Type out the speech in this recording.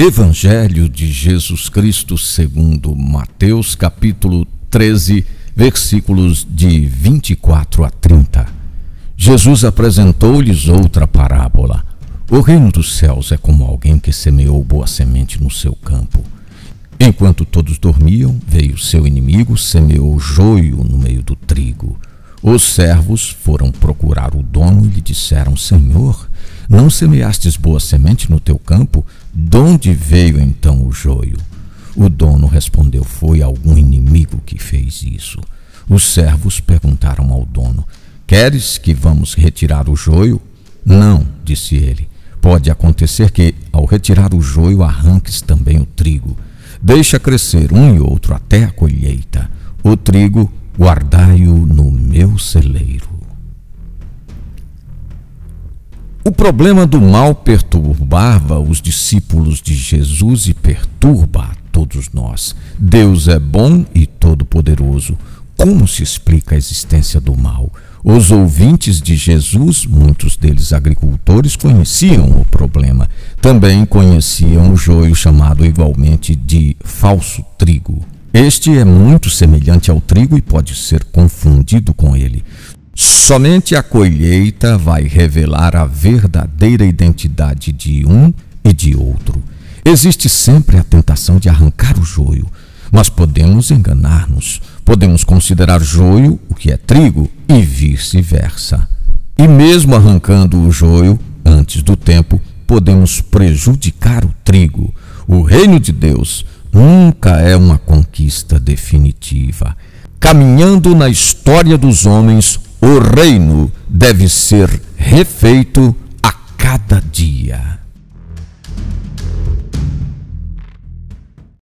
Evangelho de Jesus Cristo segundo Mateus, capítulo 13, versículos de 24 a 30. Jesus apresentou-lhes outra parábola. O reino dos céus é como alguém que semeou boa semente no seu campo. Enquanto todos dormiam, veio seu inimigo, semeou joio no meio do trigo. Os servos foram procurar o dono e lhe disseram: Senhor, não semeastes boa semente no teu campo? De onde veio então o joio? O dono respondeu: Foi algum inimigo que fez isso. Os servos perguntaram ao dono: Queres que vamos retirar o joio? Não, disse ele. Pode acontecer que, ao retirar o joio, arranques também o trigo. Deixa crescer um e outro até a colheita. O trigo guardai-o no meu celeiro. O problema do mal perturbava os discípulos de Jesus e perturba a todos nós. Deus é bom e todo-poderoso. Como se explica a existência do mal? Os ouvintes de Jesus, muitos deles agricultores, conheciam o problema. Também conheciam o joio chamado igualmente de falso trigo. Este é muito semelhante ao trigo e pode ser confundido com ele. Somente a colheita vai revelar a verdadeira identidade de um e de outro. Existe sempre a tentação de arrancar o joio, mas podemos enganar-nos. Podemos considerar joio o que é trigo e vice-versa. E mesmo arrancando o joio antes do tempo, podemos prejudicar o trigo. O reino de Deus nunca é uma conquista definitiva. Caminhando na história dos homens, o reino deve ser refeito a cada.